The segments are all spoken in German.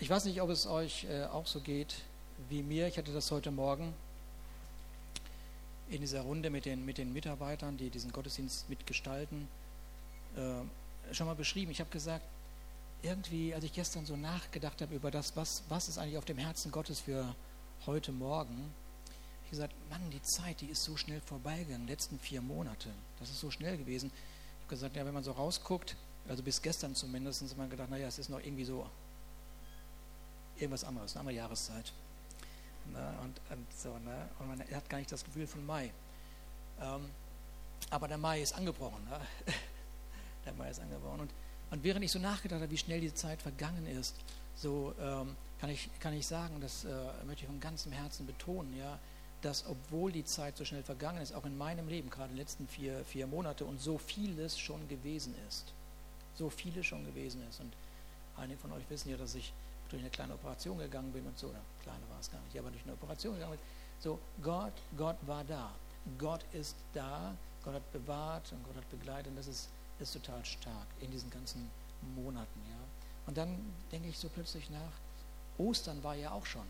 Ich weiß nicht, ob es euch äh, auch so geht wie mir. Ich hatte das heute Morgen in dieser Runde mit den, mit den Mitarbeitern, die diesen Gottesdienst mitgestalten, äh, schon mal beschrieben. Ich habe gesagt, irgendwie, als ich gestern so nachgedacht habe über das, was, was ist eigentlich auf dem Herzen Gottes für heute Morgen, ich gesagt, Mann, die Zeit, die ist so schnell vorbeigegangen, die letzten vier Monate. Das ist so schnell gewesen. Ich habe gesagt, ja, wenn man so rausguckt, also bis gestern zumindest, hat man gedacht, naja, es ist noch irgendwie so irgendwas anderes, eine andere Jahreszeit. Ne? Und, und, so, ne? und man hat gar nicht das Gefühl von Mai. Ähm, aber der Mai ist angebrochen. Ne? der Mai ist angebrochen. Und, und während ich so nachgedacht habe, wie schnell die Zeit vergangen ist, so ähm, kann, ich, kann ich sagen, das äh, möchte ich von ganzem Herzen betonen, ja, dass obwohl die Zeit so schnell vergangen ist, auch in meinem Leben, gerade in den letzten vier, vier Monate, und so vieles schon gewesen ist. So vieles schon gewesen ist. Und einige von euch wissen ja, dass ich durch eine kleine Operation gegangen bin und so, oder kleine war es gar nicht, aber durch eine Operation gegangen bin. So, Gott, Gott war da. Gott ist da, Gott hat bewahrt und Gott hat begleitet. Und das ist, ist total stark in diesen ganzen Monaten. Ja. Und dann denke ich so plötzlich nach, Ostern war ja auch schon.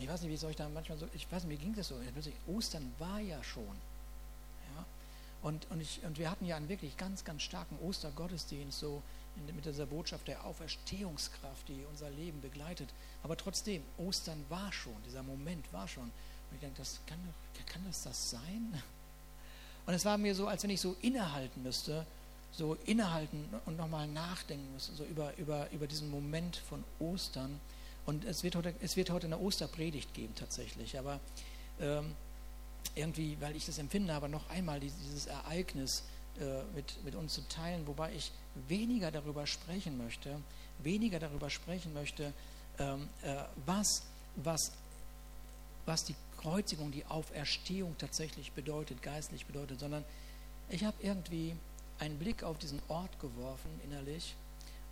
Ich weiß nicht, wie es euch da manchmal so, ich weiß nicht, wie ging das so? Plötzlich, Ostern war ja schon. Ja. Und, und, ich, und wir hatten ja einen wirklich ganz, ganz starken Ostergottesdienst, so mit dieser Botschaft der Auferstehungskraft, die unser Leben begleitet. Aber trotzdem, Ostern war schon, dieser Moment war schon. Und ich denke, das kann, kann das das sein? Und es war mir so, als wenn ich so innehalten müsste, so innehalten und nochmal nachdenken müsste, so über, über, über diesen Moment von Ostern. Und es wird heute, es wird heute eine Osterpredigt geben tatsächlich. Aber ähm, irgendwie, weil ich das empfinde, aber noch einmal dieses Ereignis äh, mit, mit uns zu teilen, wobei ich weniger darüber sprechen möchte, weniger darüber sprechen möchte, ähm, äh, was, was, was die Kreuzigung, die Auferstehung tatsächlich bedeutet, geistlich bedeutet, sondern ich habe irgendwie einen Blick auf diesen Ort geworfen, innerlich,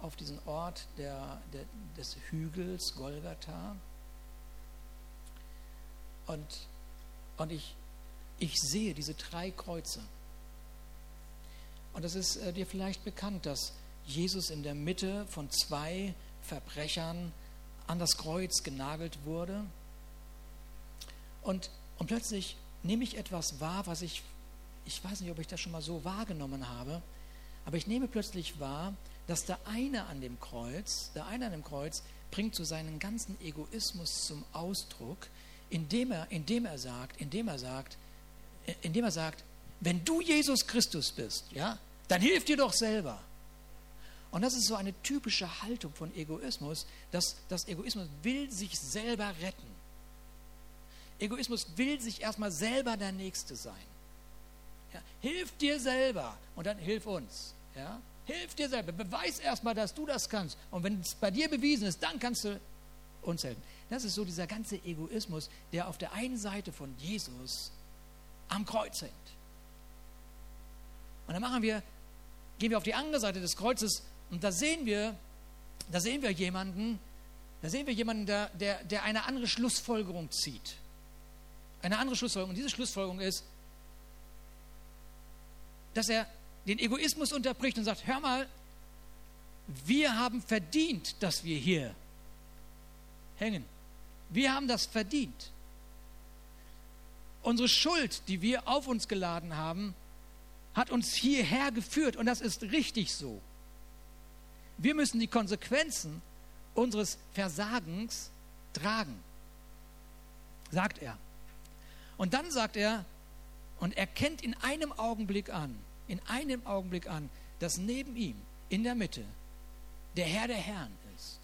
auf diesen Ort der, der, des Hügels Golgatha. Und, und ich, ich sehe diese drei Kreuze. Und es ist äh, dir vielleicht bekannt, dass Jesus in der Mitte von zwei Verbrechern an das Kreuz genagelt wurde. Und, und plötzlich nehme ich etwas wahr, was ich, ich weiß nicht, ob ich das schon mal so wahrgenommen habe, aber ich nehme plötzlich wahr, dass der eine an dem Kreuz, der eine an dem Kreuz bringt so seinen ganzen Egoismus zum Ausdruck, indem er, indem er sagt, indem er sagt, indem er sagt, wenn du Jesus Christus bist, ja, dann hilf dir doch selber. Und das ist so eine typische Haltung von Egoismus, dass das Egoismus will sich selber retten. Egoismus will sich erstmal selber der Nächste sein. Ja, hilf dir selber und dann hilf uns. Ja? Hilf dir selber. Beweis erstmal, dass du das kannst. Und wenn es bei dir bewiesen ist, dann kannst du uns helfen. Das ist so dieser ganze Egoismus, der auf der einen Seite von Jesus am Kreuz hängt. Und dann machen wir, gehen wir auf die andere Seite des Kreuzes und da sehen wir, da sehen wir jemanden, da sehen wir jemanden, der, der, der eine andere Schlussfolgerung zieht. Eine andere Schlussfolgerung. Und diese Schlussfolgerung ist, dass er den Egoismus unterbricht und sagt, hör mal, wir haben verdient, dass wir hier hängen. Wir haben das verdient. Unsere Schuld, die wir auf uns geladen haben, hat uns hierher geführt und das ist richtig so. Wir müssen die Konsequenzen unseres Versagens tragen, sagt er. Und dann sagt er, und er kennt in einem Augenblick an, in einem Augenblick an, dass neben ihm in der Mitte der Herr der Herren ist,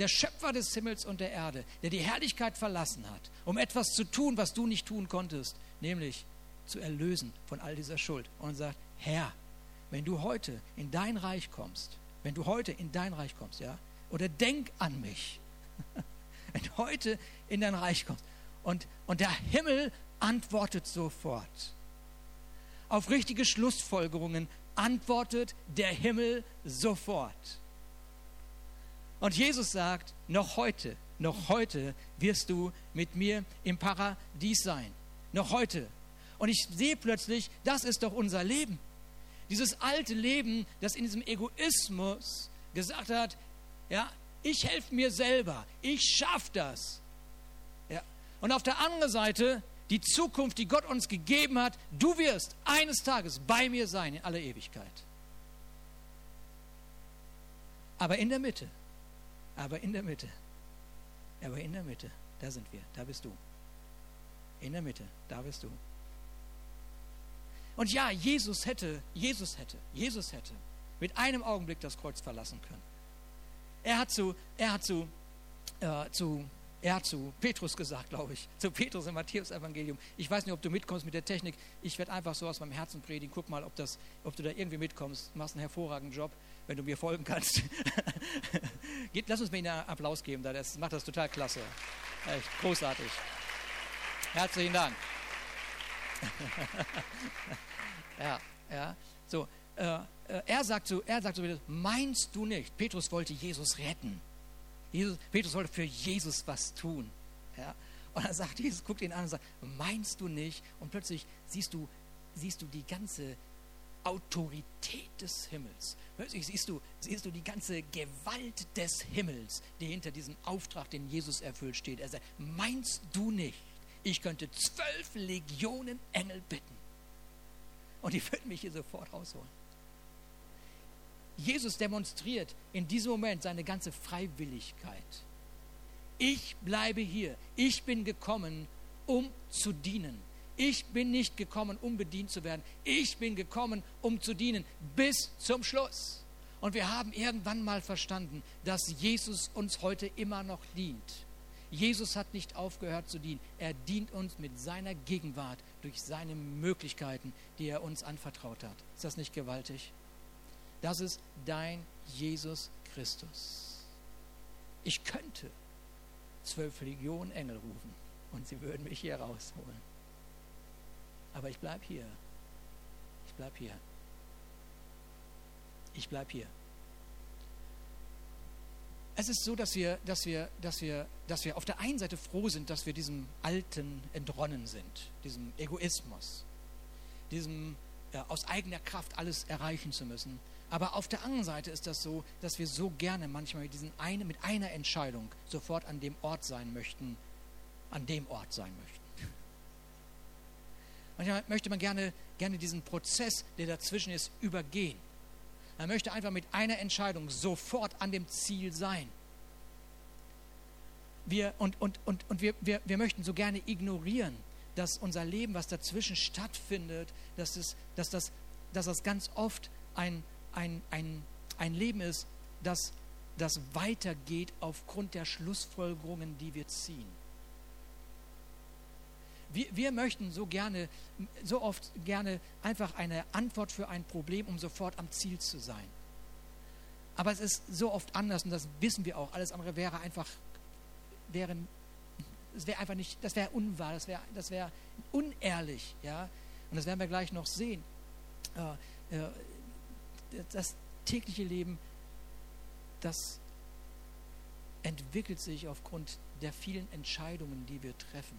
der Schöpfer des Himmels und der Erde, der die Herrlichkeit verlassen hat, um etwas zu tun, was du nicht tun konntest, nämlich zu erlösen von all dieser Schuld. Und sagt, Herr, wenn du heute in dein Reich kommst, wenn du heute in dein Reich kommst, ja, oder denk an mich, wenn du heute in dein Reich kommst und, und der Himmel antwortet sofort. Auf richtige Schlussfolgerungen antwortet der Himmel sofort. Und Jesus sagt, noch heute, noch heute wirst du mit mir im Paradies sein. Noch heute und ich sehe plötzlich, das ist doch unser Leben. Dieses alte Leben, das in diesem Egoismus gesagt hat, ja, ich helfe mir selber, ich schaffe das. Ja. Und auf der anderen Seite die Zukunft, die Gott uns gegeben hat, du wirst eines Tages bei mir sein in aller Ewigkeit. Aber in der Mitte, aber in der Mitte, aber in der Mitte, da sind wir, da bist du. In der Mitte, da bist du. Und ja, Jesus hätte, Jesus hätte, Jesus hätte mit einem Augenblick das Kreuz verlassen können. Er hat zu, er hat zu, äh, zu, er hat zu Petrus gesagt, glaube ich, zu Petrus im Matthäus-Evangelium. Ich weiß nicht, ob du mitkommst mit der Technik. Ich werde einfach so aus meinem Herzen predigen. Guck mal, ob, das, ob du da irgendwie mitkommst. Du machst einen hervorragenden Job, wenn du mir folgen kannst. Lass uns mir einen Applaus geben, da das macht das total klasse. Echt großartig. Herzlichen Dank. ja, ja. So, äh, äh, er sagt so, er sagt so, meinst du nicht? Petrus wollte Jesus retten. Jesus, Petrus wollte für Jesus was tun. Ja? Und dann sagt Jesus, guckt ihn an und sagt, meinst du nicht? Und plötzlich siehst du, siehst du die ganze Autorität des Himmels. Plötzlich siehst du, siehst du die ganze Gewalt des Himmels, die hinter diesem Auftrag, den Jesus erfüllt, steht. Er sagt, meinst du nicht, ich könnte zwölf Legionen Engel bitten und die würden mich hier sofort rausholen. Jesus demonstriert in diesem Moment seine ganze Freiwilligkeit. Ich bleibe hier. Ich bin gekommen, um zu dienen. Ich bin nicht gekommen, um bedient zu werden. Ich bin gekommen, um zu dienen bis zum Schluss. Und wir haben irgendwann mal verstanden, dass Jesus uns heute immer noch dient. Jesus hat nicht aufgehört zu dienen. Er dient uns mit seiner Gegenwart durch seine Möglichkeiten, die er uns anvertraut hat. Ist das nicht gewaltig? Das ist dein Jesus Christus. Ich könnte zwölf Legionen Engel rufen und sie würden mich hier rausholen. Aber ich bleibe hier. Ich bleibe hier. Ich bleibe hier. Es ist so, dass wir, dass, wir, dass, wir, dass wir auf der einen Seite froh sind, dass wir diesem Alten entronnen sind, diesem Egoismus, diesem ja, aus eigener Kraft alles erreichen zu müssen. Aber auf der anderen Seite ist das so, dass wir so gerne manchmal mit, diesen eine, mit einer Entscheidung sofort an dem Ort sein möchten, an dem Ort sein möchten. Manchmal möchte man gerne, gerne diesen Prozess, der dazwischen ist, übergehen. Man möchte einfach mit einer Entscheidung sofort an dem Ziel sein. Wir, und und, und, und wir, wir, wir möchten so gerne ignorieren, dass unser Leben, was dazwischen stattfindet, dass, es, dass, das, dass das ganz oft ein, ein, ein, ein Leben ist, das, das weitergeht aufgrund der Schlussfolgerungen, die wir ziehen. Wir, wir möchten so gerne, so oft gerne einfach eine Antwort für ein Problem, um sofort am Ziel zu sein. Aber es ist so oft anders und das wissen wir auch. Alles andere wäre einfach, wäre, es wäre einfach nicht, das wäre unwahr, das wäre, das wäre unehrlich, ja. Und das werden wir gleich noch sehen. Äh, äh, das tägliche Leben, das entwickelt sich aufgrund der vielen Entscheidungen, die wir treffen.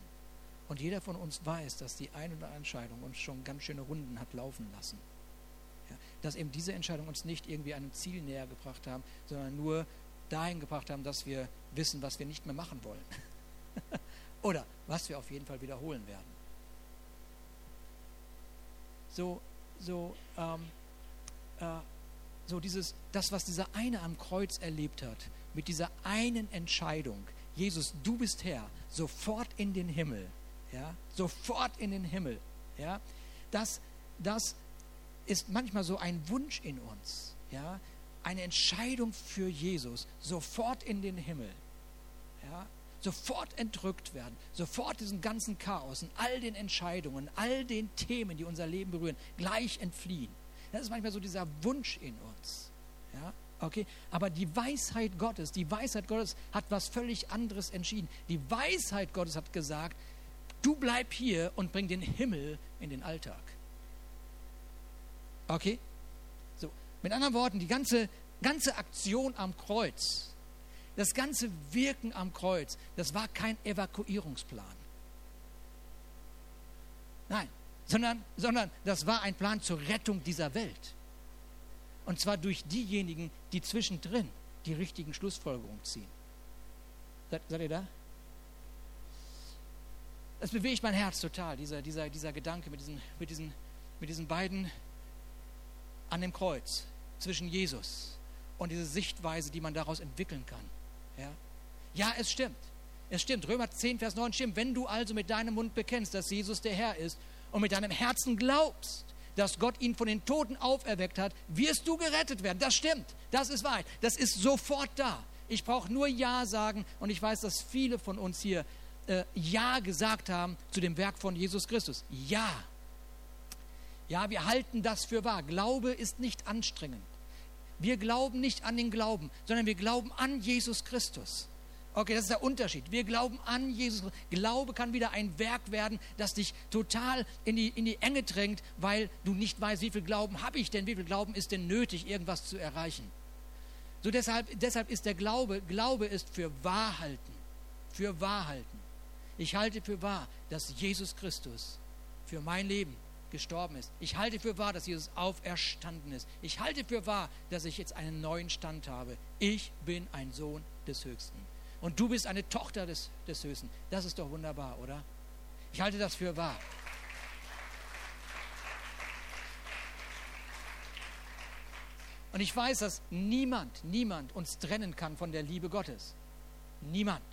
Und jeder von uns weiß, dass die eine oder andere Entscheidung uns schon ganz schöne Runden hat laufen lassen. Ja, dass eben diese Entscheidung uns nicht irgendwie einem Ziel näher gebracht haben, sondern nur dahin gebracht haben, dass wir wissen, was wir nicht mehr machen wollen. oder was wir auf jeden Fall wiederholen werden. So, so ähm, äh, so dieses, das, was dieser eine am Kreuz erlebt hat, mit dieser einen Entscheidung, Jesus, du bist Herr, sofort in den Himmel, ja, sofort in den Himmel, ja, das, das ist manchmal so ein Wunsch in uns, ja, eine Entscheidung für Jesus, sofort in den Himmel, ja, sofort entrückt werden, sofort diesen ganzen Chaos und all den Entscheidungen, all den Themen, die unser Leben berühren, gleich entfliehen. Das ist manchmal so dieser Wunsch in uns. Ja? Okay? Aber die Weisheit Gottes, die Weisheit Gottes hat was völlig anderes entschieden. Die Weisheit Gottes hat gesagt, du bleib hier und bring den Himmel in den Alltag. Okay? So, mit anderen Worten, die ganze, ganze Aktion am Kreuz, das ganze Wirken am Kreuz, das war kein Evakuierungsplan. Nein, sondern, sondern das war ein Plan zur Rettung dieser Welt. Und zwar durch diejenigen, die zwischendrin die richtigen Schlussfolgerungen ziehen. Seid, seid ihr da? Es bewegt mein Herz total, dieser, dieser, dieser Gedanke mit diesen, mit, diesen, mit diesen beiden an dem Kreuz zwischen Jesus und diese Sichtweise, die man daraus entwickeln kann. Ja, ja es stimmt. Es stimmt. Römer 10, Vers 9 stimmt. Wenn du also mit deinem Mund bekennst, dass Jesus der Herr ist und mit deinem Herzen glaubst, dass Gott ihn von den Toten auferweckt hat, wirst du gerettet werden. Das stimmt. Das ist wahr. Das ist sofort da. Ich brauche nur Ja sagen und ich weiß, dass viele von uns hier äh, Ja gesagt haben zu dem Werk von Jesus Christus. Ja. Ja, wir halten das für wahr. Glaube ist nicht anstrengend. Wir glauben nicht an den Glauben, sondern wir glauben an Jesus Christus. Okay, das ist der Unterschied. Wir glauben an Jesus. Glaube kann wieder ein Werk werden, das dich total in die, in die Enge drängt, weil du nicht weißt, wie viel Glauben habe ich denn, wie viel Glauben ist denn nötig, irgendwas zu erreichen. So deshalb, deshalb ist der Glaube, Glaube ist für Wahrhalten. Für Wahrhalten. Ich halte für wahr, dass Jesus Christus für mein Leben gestorben ist. Ich halte für wahr, dass Jesus auferstanden ist. Ich halte für wahr, dass ich jetzt einen neuen Stand habe. Ich bin ein Sohn des Höchsten. Und du bist eine Tochter des, des Höchsten. Das ist doch wunderbar, oder? Ich halte das für wahr. Und ich weiß, dass niemand, niemand uns trennen kann von der Liebe Gottes. Niemand.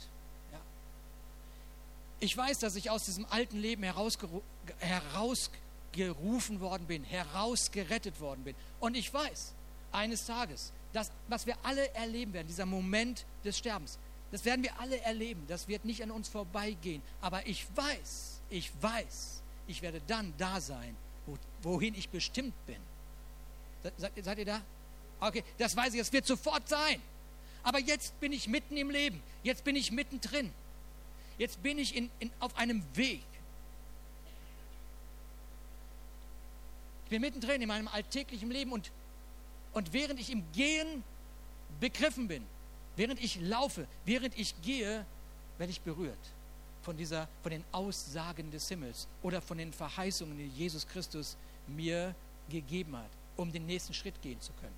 Ich weiß, dass ich aus diesem alten Leben herausgeru herausgerufen worden bin, herausgerettet worden bin. Und ich weiß, eines Tages, dass, was wir alle erleben werden, dieser Moment des Sterbens, das werden wir alle erleben. Das wird nicht an uns vorbeigehen. Aber ich weiß, ich weiß, ich werde dann da sein, wo, wohin ich bestimmt bin. Seid, seid ihr da? Okay, das weiß ich, es wird sofort sein. Aber jetzt bin ich mitten im Leben. Jetzt bin ich mittendrin. Jetzt bin ich in, in, auf einem Weg. Ich bin mittendrin in meinem alltäglichen Leben und, und während ich im Gehen begriffen bin, Während ich laufe, während ich gehe, werde ich berührt von, dieser, von den Aussagen des Himmels oder von den Verheißungen, die Jesus Christus mir gegeben hat, um den nächsten Schritt gehen zu können,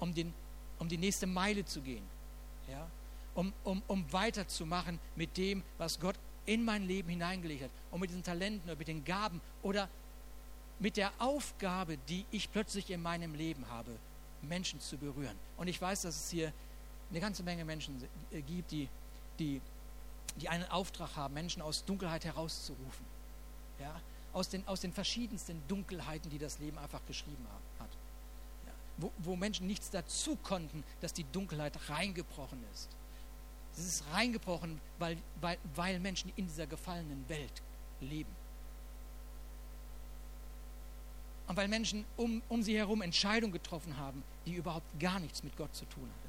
um, den, um die nächste Meile zu gehen, ja? Um, um, um weiterzumachen mit dem, was Gott in mein Leben hineingelegt hat, und mit diesen Talenten oder mit den Gaben oder mit der Aufgabe, die ich plötzlich in meinem Leben habe, Menschen zu berühren. Und ich weiß, dass es hier eine ganze Menge Menschen äh, gibt, die, die, die einen Auftrag haben, Menschen aus Dunkelheit herauszurufen. Ja? Aus, den, aus den verschiedensten Dunkelheiten, die das Leben einfach geschrieben hat. Ja? Wo, wo Menschen nichts dazu konnten, dass die Dunkelheit reingebrochen ist. Es ist reingebrochen, weil, weil, weil Menschen in dieser gefallenen Welt leben. Und weil Menschen um, um sie herum Entscheidungen getroffen haben, die überhaupt gar nichts mit Gott zu tun hatten.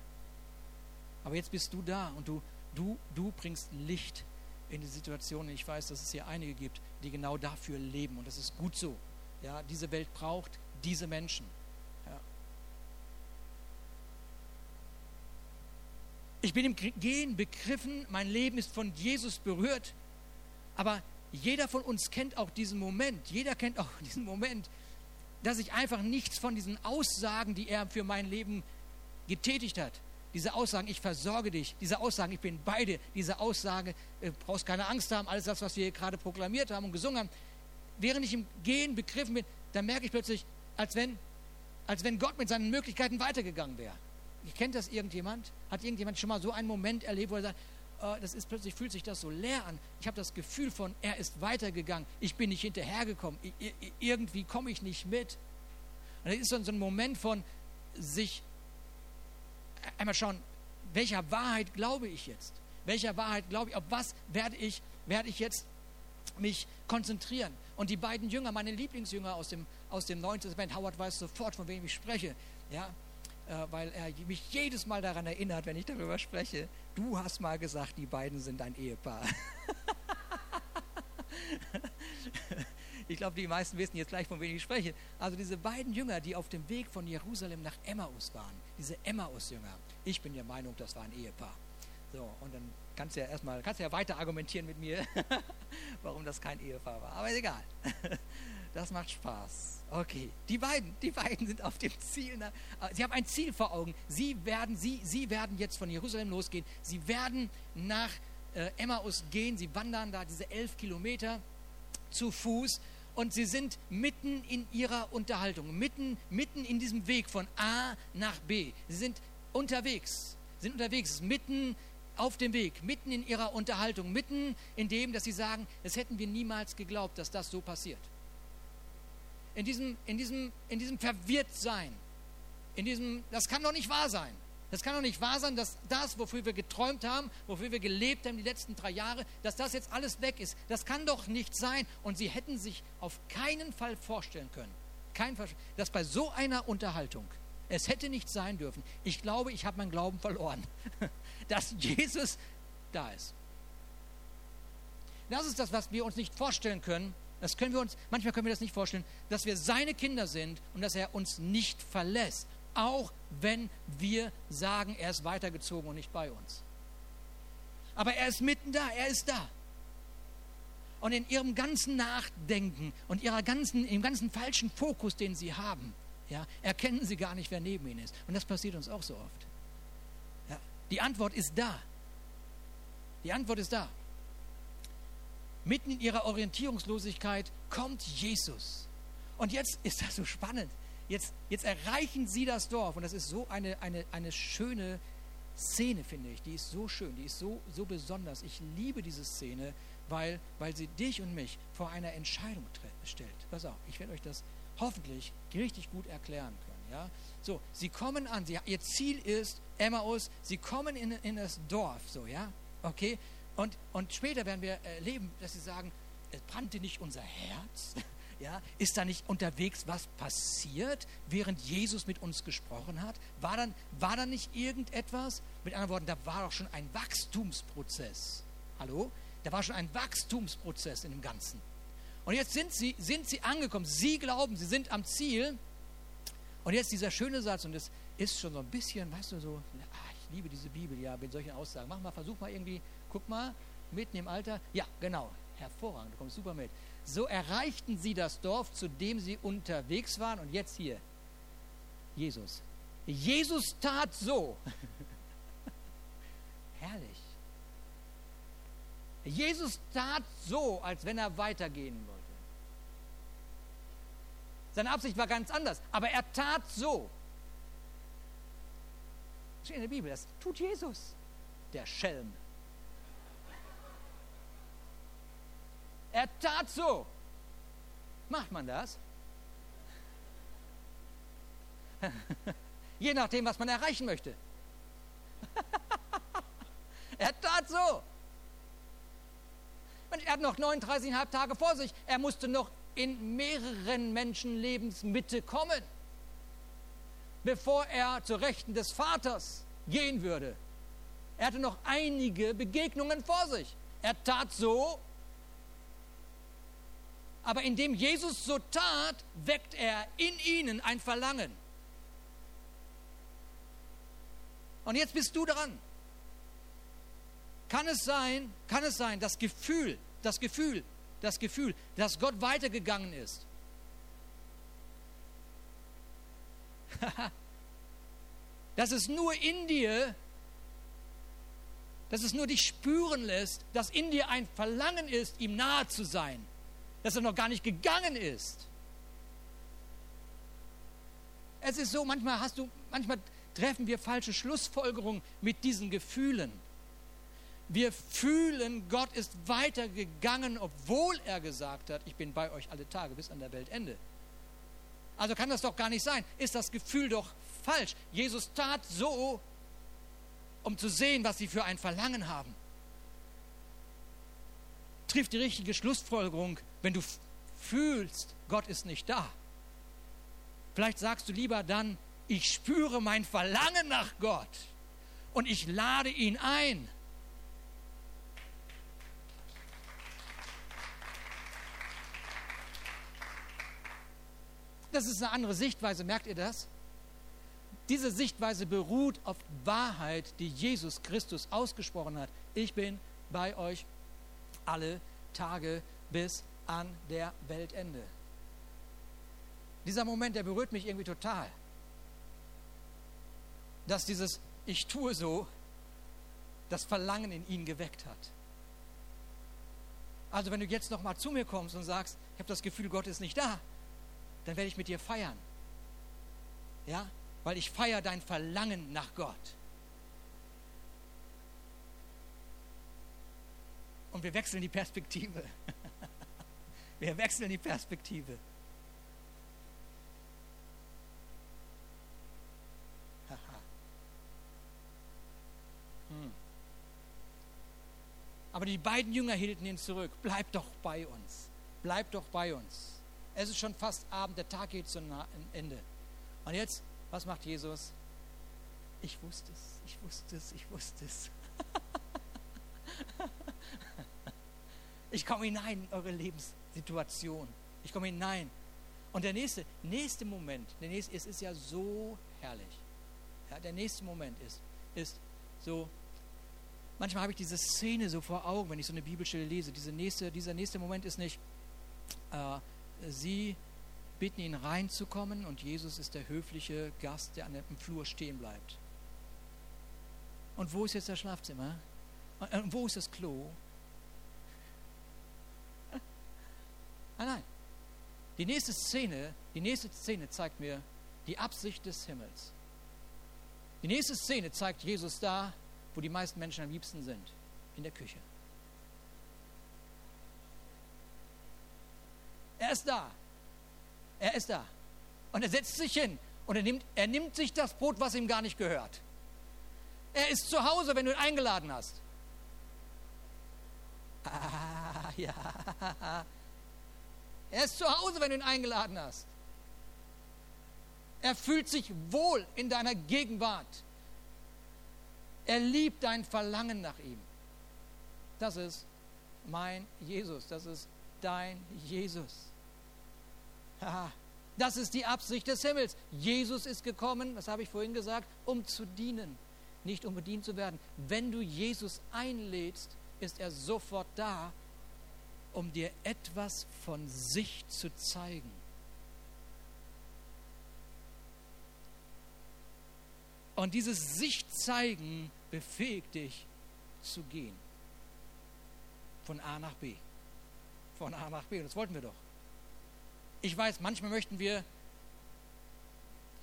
Aber jetzt bist du da und du, du, du bringst Licht in die Situation. Ich weiß, dass es hier einige gibt, die genau dafür leben und das ist gut so. Ja, diese Welt braucht diese Menschen. Ja. Ich bin im Gehen begriffen, mein Leben ist von Jesus berührt, aber jeder von uns kennt auch diesen Moment, jeder kennt auch diesen Moment, dass ich einfach nichts von diesen Aussagen, die er für mein Leben getätigt hat, diese Aussagen, ich versorge dich, diese Aussagen, ich bin bei dir, diese Aussage, äh, brauchst keine Angst haben, alles das, was wir hier gerade proklamiert haben und gesungen haben. Während ich im Gehen begriffen bin, dann merke ich plötzlich, als wenn, als wenn Gott mit seinen Möglichkeiten weitergegangen wäre. Kennt das irgendjemand? Hat irgendjemand schon mal so einen Moment erlebt, wo er sagt, oh, das ist plötzlich fühlt sich das so leer an. Ich habe das Gefühl von, er ist weitergegangen. Ich bin nicht hinterhergekommen. Irgendwie komme ich nicht mit. Und das ist so ein Moment von sich einmal schauen, welcher Wahrheit glaube ich jetzt? Welcher Wahrheit glaube ich? Auf was werde ich, werde ich jetzt mich konzentrieren? Und die beiden Jünger, meine Lieblingsjünger aus dem, aus dem Neuen Testament, Howard weiß sofort, von wem ich spreche, ja, äh, weil er mich jedes Mal daran erinnert, wenn ich darüber spreche, du hast mal gesagt, die beiden sind ein Ehepaar. Ich glaube, die meisten wissen jetzt gleich, von wem ich spreche. Also diese beiden Jünger, die auf dem Weg von Jerusalem nach Emmaus waren, diese Emmaus-Jünger. Ich bin der Meinung, das war ein Ehepaar. So, und dann kannst du ja erstmal, kannst du ja weiter argumentieren mit mir, warum das kein Ehepaar war. Aber egal. Das macht Spaß. Okay, die beiden, die beiden sind auf dem Ziel. Sie haben ein Ziel vor Augen. Sie werden, sie, sie werden jetzt von Jerusalem losgehen. Sie werden nach äh, Emmaus gehen. Sie wandern da diese elf Kilometer zu Fuß und sie sind mitten in ihrer Unterhaltung, mitten, mitten in diesem Weg von A nach B. Sie sind unterwegs, sind unterwegs, mitten auf dem Weg, mitten in ihrer Unterhaltung, mitten in dem, dass sie sagen, das hätten wir niemals geglaubt, dass das so passiert. In diesem, in diesem, in diesem Verwirrtsein, in diesem, das kann doch nicht wahr sein. Das kann doch nicht wahr sein, dass das, wofür wir geträumt haben, wofür wir gelebt haben die letzten drei Jahre, dass das jetzt alles weg ist. Das kann doch nicht sein. Und sie hätten sich auf keinen Fall vorstellen können, kein, dass bei so einer Unterhaltung, es hätte nicht sein dürfen. Ich glaube, ich habe meinen Glauben verloren, dass Jesus da ist. Das ist das, was wir uns nicht vorstellen können. Das können wir uns, manchmal können wir das nicht vorstellen, dass wir seine Kinder sind und dass er uns nicht verlässt auch wenn wir sagen, er ist weitergezogen und nicht bei uns. Aber er ist mitten da, er ist da. Und in ihrem ganzen Nachdenken und ihrer ganzen, im ganzen falschen Fokus, den sie haben, ja, erkennen sie gar nicht, wer neben ihnen ist. Und das passiert uns auch so oft. Ja, die Antwort ist da. Die Antwort ist da. Mitten in ihrer Orientierungslosigkeit kommt Jesus. Und jetzt ist das so spannend. Jetzt, jetzt erreichen sie das Dorf und das ist so eine, eine, eine schöne Szene, finde ich. Die ist so schön, die ist so, so besonders. Ich liebe diese Szene, weil, weil sie dich und mich vor einer Entscheidung stellt. Pass auf, ich werde euch das hoffentlich richtig gut erklären können. Ja? So, sie kommen an, sie, ihr Ziel ist Emmaus, sie kommen in, in das Dorf, so, ja, okay? Und, und später werden wir erleben, dass sie sagen, es brannte nicht unser Herz, ja, ist da nicht unterwegs was passiert, während Jesus mit uns gesprochen hat? War dann, war da nicht irgendetwas? Mit anderen Worten, da war doch schon ein Wachstumsprozess. Hallo? Da war schon ein Wachstumsprozess in dem Ganzen. Und jetzt sind sie, sind sie angekommen. Sie glauben, sie sind am Ziel. Und jetzt dieser schöne Satz, und das ist schon so ein bisschen, weißt du, so, ach, ich liebe diese Bibel, ja, mit solchen Aussagen. Mach mal, versuch mal irgendwie, guck mal, mitten im Alter. Ja, genau, hervorragend, du kommst super mit. So erreichten sie das Dorf, zu dem sie unterwegs waren. Und jetzt hier, Jesus. Jesus tat so. Herrlich. Jesus tat so, als wenn er weitergehen wollte. Seine Absicht war ganz anders, aber er tat so. Das steht in der Bibel, das tut Jesus, der Schelm. Er tat so. Macht man das? Je nachdem, was man erreichen möchte. er tat so. Er hat noch 39,5 Tage vor sich. Er musste noch in mehreren Menschenlebensmitte kommen, bevor er zur Rechten des Vaters gehen würde. Er hatte noch einige Begegnungen vor sich. Er tat so, aber indem Jesus so tat, weckt er in ihnen ein Verlangen. Und jetzt bist du dran. Kann es sein, kann es sein, das Gefühl, das Gefühl, das Gefühl, dass Gott weitergegangen ist. dass es nur in dir, dass es nur dich spüren lässt, dass in dir ein Verlangen ist, ihm nahe zu sein dass er noch gar nicht gegangen ist. Es ist so, manchmal hast du, manchmal treffen wir falsche Schlussfolgerungen mit diesen Gefühlen. Wir fühlen, Gott ist weitergegangen, obwohl er gesagt hat, ich bin bei euch alle Tage bis an der Weltende. Also kann das doch gar nicht sein. Ist das Gefühl doch falsch. Jesus tat so, um zu sehen, was sie für ein Verlangen haben trifft die richtige Schlussfolgerung, wenn du fühlst, Gott ist nicht da. Vielleicht sagst du lieber dann, ich spüre mein Verlangen nach Gott und ich lade ihn ein. Das ist eine andere Sichtweise, merkt ihr das? Diese Sichtweise beruht auf Wahrheit, die Jesus Christus ausgesprochen hat. Ich bin bei euch alle Tage bis an der Weltende. dieser Moment, der berührt mich irgendwie total. Dass dieses Ich tue so das Verlangen in ihn geweckt hat. Also wenn du jetzt noch mal zu mir kommst und sagst, ich habe das Gefühl, Gott ist nicht da, dann werde ich mit dir feiern. Ja? Weil ich feiere dein Verlangen nach Gott. Und wir wechseln die Perspektive. Wir wechseln die Perspektive. hm. Aber die beiden Jünger hielten ihn zurück. Bleib doch bei uns. Bleib doch bei uns. Es ist schon fast Abend, der Tag geht zum Ende. Und jetzt, was macht Jesus? Ich wusste es, ich wusste es, ich wusste es. ich komme hinein in eure Lebenssituation. Ich komme hinein. Und der nächste, nächste Moment, der nächste, es ist ja so herrlich. Ja, der nächste Moment ist, ist so, manchmal habe ich diese Szene so vor Augen, wenn ich so eine Bibelstelle lese. Diese nächste, dieser nächste Moment ist nicht, äh, sie bitten ihn reinzukommen und Jesus ist der höfliche Gast, der an dem Flur stehen bleibt. Und wo ist jetzt das Schlafzimmer? Und äh, wo ist das Klo? Nein, nein. Die nächste Szene, die nächste Szene zeigt mir die Absicht des Himmels. Die nächste Szene zeigt Jesus da, wo die meisten Menschen am liebsten sind, in der Küche. Er ist da. Er ist da. Und er setzt sich hin und er nimmt, er nimmt sich das Brot, was ihm gar nicht gehört. Er ist zu Hause, wenn du ihn eingeladen hast. Ah, ja. Er ist zu Hause, wenn du ihn eingeladen hast. Er fühlt sich wohl in deiner Gegenwart. Er liebt dein Verlangen nach ihm. Das ist mein Jesus. Das ist dein Jesus. Das ist die Absicht des Himmels. Jesus ist gekommen, das habe ich vorhin gesagt, um zu dienen, nicht um bedient zu werden. Wenn du Jesus einlädst, ist er sofort da, um dir etwas von sich zu zeigen. Und dieses sich zeigen befähigt dich zu gehen. Von A nach B. Von A nach B. Das wollten wir doch. Ich weiß, manchmal möchten wir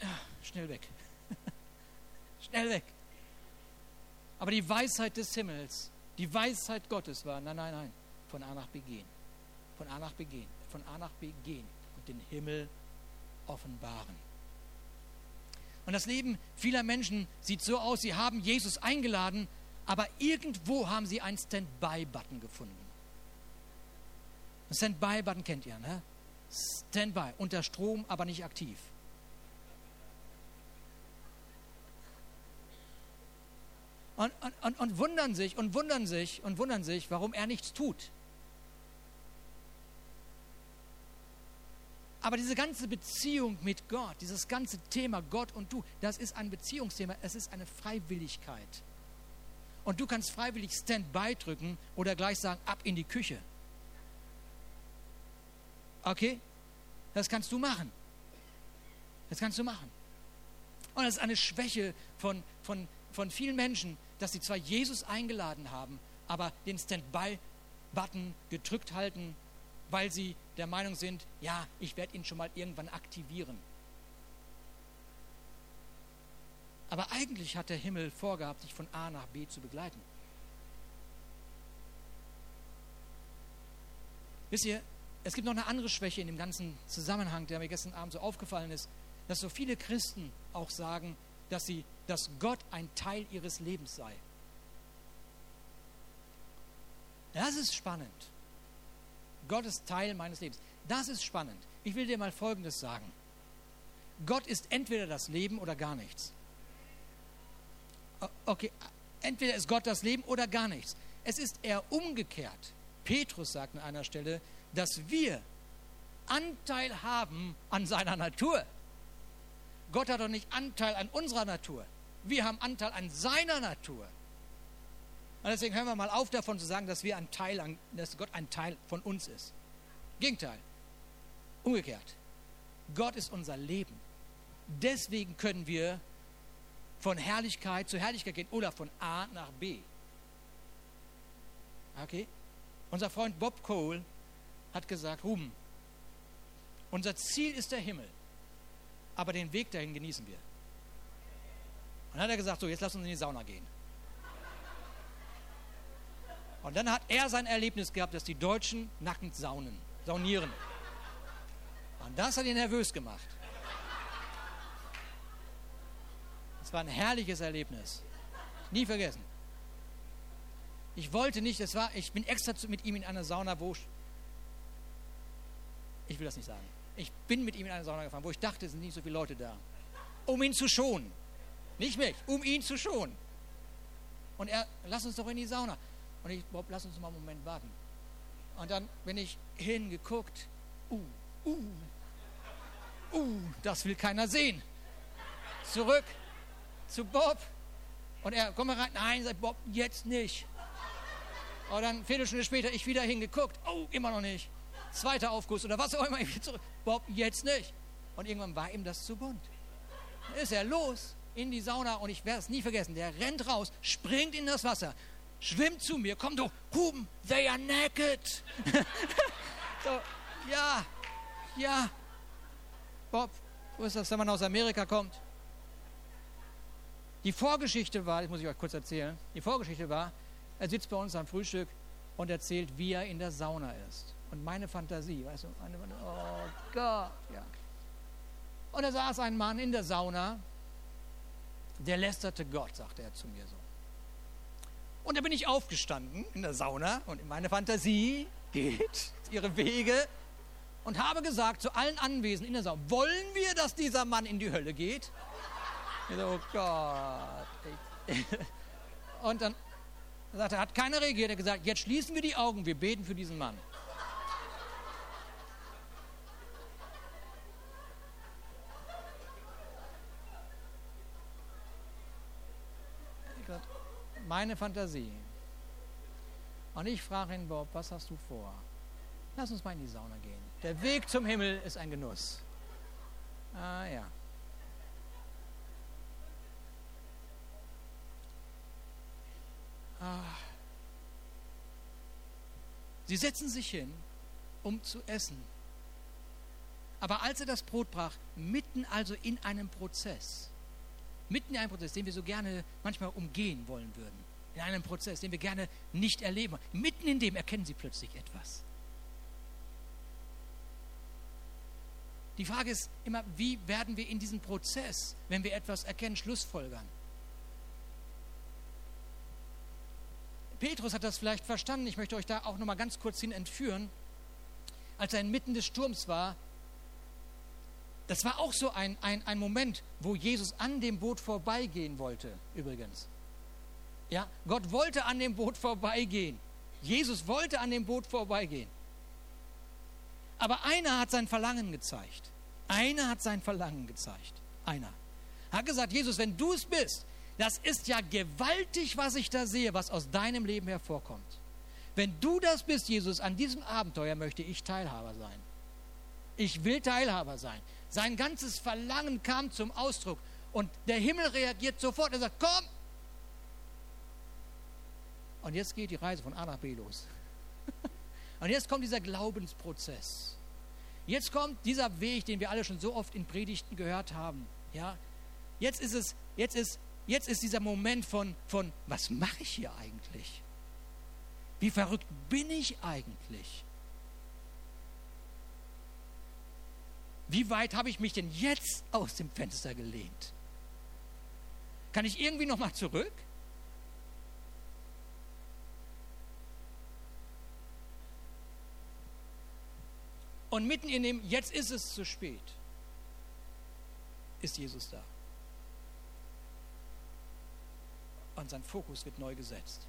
ja, schnell weg. schnell weg. Aber die Weisheit des Himmels, die Weisheit Gottes war, nein, nein, nein, von A nach B gehen. Von A nach B gehen. Von A nach B gehen und den Himmel offenbaren. Und das Leben vieler Menschen sieht so aus, sie haben Jesus eingeladen, aber irgendwo haben sie einen Standby-Button gefunden. Ein Standby-Button kennt ihr, ne? Standby, unter Strom, aber nicht aktiv. Und, und, und, wundern sich und wundern sich und wundern sich, warum er nichts tut. Aber diese ganze Beziehung mit Gott, dieses ganze Thema Gott und du, das ist ein Beziehungsthema, es ist eine Freiwilligkeit. Und du kannst freiwillig Standby drücken oder gleich sagen, ab in die Küche. Okay? Das kannst du machen. Das kannst du machen. Und das ist eine Schwäche von, von, von vielen Menschen, dass sie zwar Jesus eingeladen haben, aber den Standby-Button gedrückt halten, weil sie der Meinung sind, ja, ich werde ihn schon mal irgendwann aktivieren. Aber eigentlich hat der Himmel vorgehabt, dich von A nach B zu begleiten. Wisst ihr, es gibt noch eine andere Schwäche in dem ganzen Zusammenhang, der mir gestern Abend so aufgefallen ist, dass so viele Christen auch sagen, dass sie, dass Gott ein Teil ihres Lebens sei. Das ist spannend. Gott ist Teil meines Lebens. Das ist spannend. Ich will dir mal Folgendes sagen. Gott ist entweder das Leben oder gar nichts. Okay, entweder ist Gott das Leben oder gar nichts. Es ist eher umgekehrt. Petrus sagt an einer Stelle, dass wir Anteil haben an seiner Natur. Gott hat doch nicht Anteil an unserer Natur. Wir haben Anteil an seiner Natur. Und deswegen hören wir mal auf davon zu sagen, dass wir ein Teil an, dass Gott ein Teil von uns ist. Gegenteil. Umgekehrt. Gott ist unser Leben. Deswegen können wir von Herrlichkeit zu Herrlichkeit gehen oder von A nach B. Okay? Unser Freund Bob Cole hat gesagt, Ruben, unser Ziel ist der Himmel, aber den Weg dahin genießen wir. Dann hat er gesagt, so, jetzt lass uns in die Sauna gehen. Und dann hat er sein Erlebnis gehabt, dass die Deutschen nackend saunen, saunieren. Und das hat ihn nervös gemacht. Es war ein herrliches Erlebnis. Nie vergessen. Ich wollte nicht, es war, ich bin extra mit ihm in einer Sauna, wo ich, ich will das nicht sagen. Ich bin mit ihm in eine Sauna gefahren, wo ich dachte, es sind nicht so viele Leute da. Um ihn zu schonen. Nicht mich, um ihn zu schonen. Und er, lass uns doch in die Sauna. Und ich, Bob, lass uns mal einen Moment warten. Und dann bin ich hingeguckt. Uh, uh, uh, das will keiner sehen. Zurück zu Bob. Und er, komm mal rein. Nein, sagt Bob, jetzt nicht. Und dann, Viertelstunde später, ich wieder hingeguckt. Oh, immer noch nicht. Zweiter Aufguss oder was auch immer. Ich zurück. Bob, jetzt nicht. Und irgendwann war ihm das zu bunt. Dann ist er los in die Sauna und ich werde es nie vergessen. Der rennt raus, springt in das Wasser, schwimmt zu mir, kommt doch, Huben, they are naked. so, ja, ja. Bob, wo ist das, wenn man aus Amerika kommt? Die Vorgeschichte war, das muss ich euch kurz erzählen, die Vorgeschichte war, er sitzt bei uns am Frühstück und erzählt, wie er in der Sauna ist. Und meine Fantasie, weißt du, meine, oh Gott, ja. Und da saß ein Mann in der Sauna, der lästerte Gott, sagte er zu mir so. Und da bin ich aufgestanden in der Sauna und meine Fantasie geht ihre Wege und habe gesagt zu allen Anwesenden in der Sauna, wollen wir, dass dieser Mann in die Hölle geht? oh Gott. Und dann sagt er, hat keiner reagiert. Er hat gesagt, jetzt schließen wir die Augen, wir beten für diesen Mann. Meine Fantasie. Und ich frage ihn, Bob, was hast du vor? Lass uns mal in die Sauna gehen. Der Weg zum Himmel ist ein Genuss. Ah ja. Ah. Sie setzen sich hin, um zu essen. Aber als er das Brot brach, mitten also in einem Prozess, mitten in einem Prozess, den wir so gerne manchmal umgehen wollen würden, in einem Prozess, den wir gerne nicht erleben, mitten in dem erkennen sie plötzlich etwas. Die Frage ist immer, wie werden wir in diesem Prozess, wenn wir etwas erkennen, Schlussfolgern? Petrus hat das vielleicht verstanden. Ich möchte euch da auch noch mal ganz kurz hin entführen. Als er inmitten des Sturms war, das war auch so ein, ein, ein Moment, wo Jesus an dem Boot vorbeigehen wollte, übrigens. Ja, Gott wollte an dem Boot vorbeigehen. Jesus wollte an dem Boot vorbeigehen. Aber einer hat sein Verlangen gezeigt. Einer hat sein Verlangen gezeigt. Einer. Hat gesagt, Jesus, wenn du es bist, das ist ja gewaltig, was ich da sehe, was aus deinem Leben hervorkommt. Wenn du das bist, Jesus, an diesem Abenteuer möchte ich Teilhaber sein. Ich will Teilhaber sein. Sein ganzes Verlangen kam zum Ausdruck und der Himmel reagiert sofort. Er sagt, komm! Und jetzt geht die Reise von A nach B los. und jetzt kommt dieser Glaubensprozess. Jetzt kommt dieser Weg, den wir alle schon so oft in Predigten gehört haben. Ja? Jetzt ist es, jetzt ist Jetzt ist dieser Moment von, von was mache ich hier eigentlich? Wie verrückt bin ich eigentlich? Wie weit habe ich mich denn jetzt aus dem Fenster gelehnt? Kann ich irgendwie noch mal zurück? Und mitten in dem, jetzt ist es zu spät, ist Jesus da. und sein Fokus wird neu gesetzt.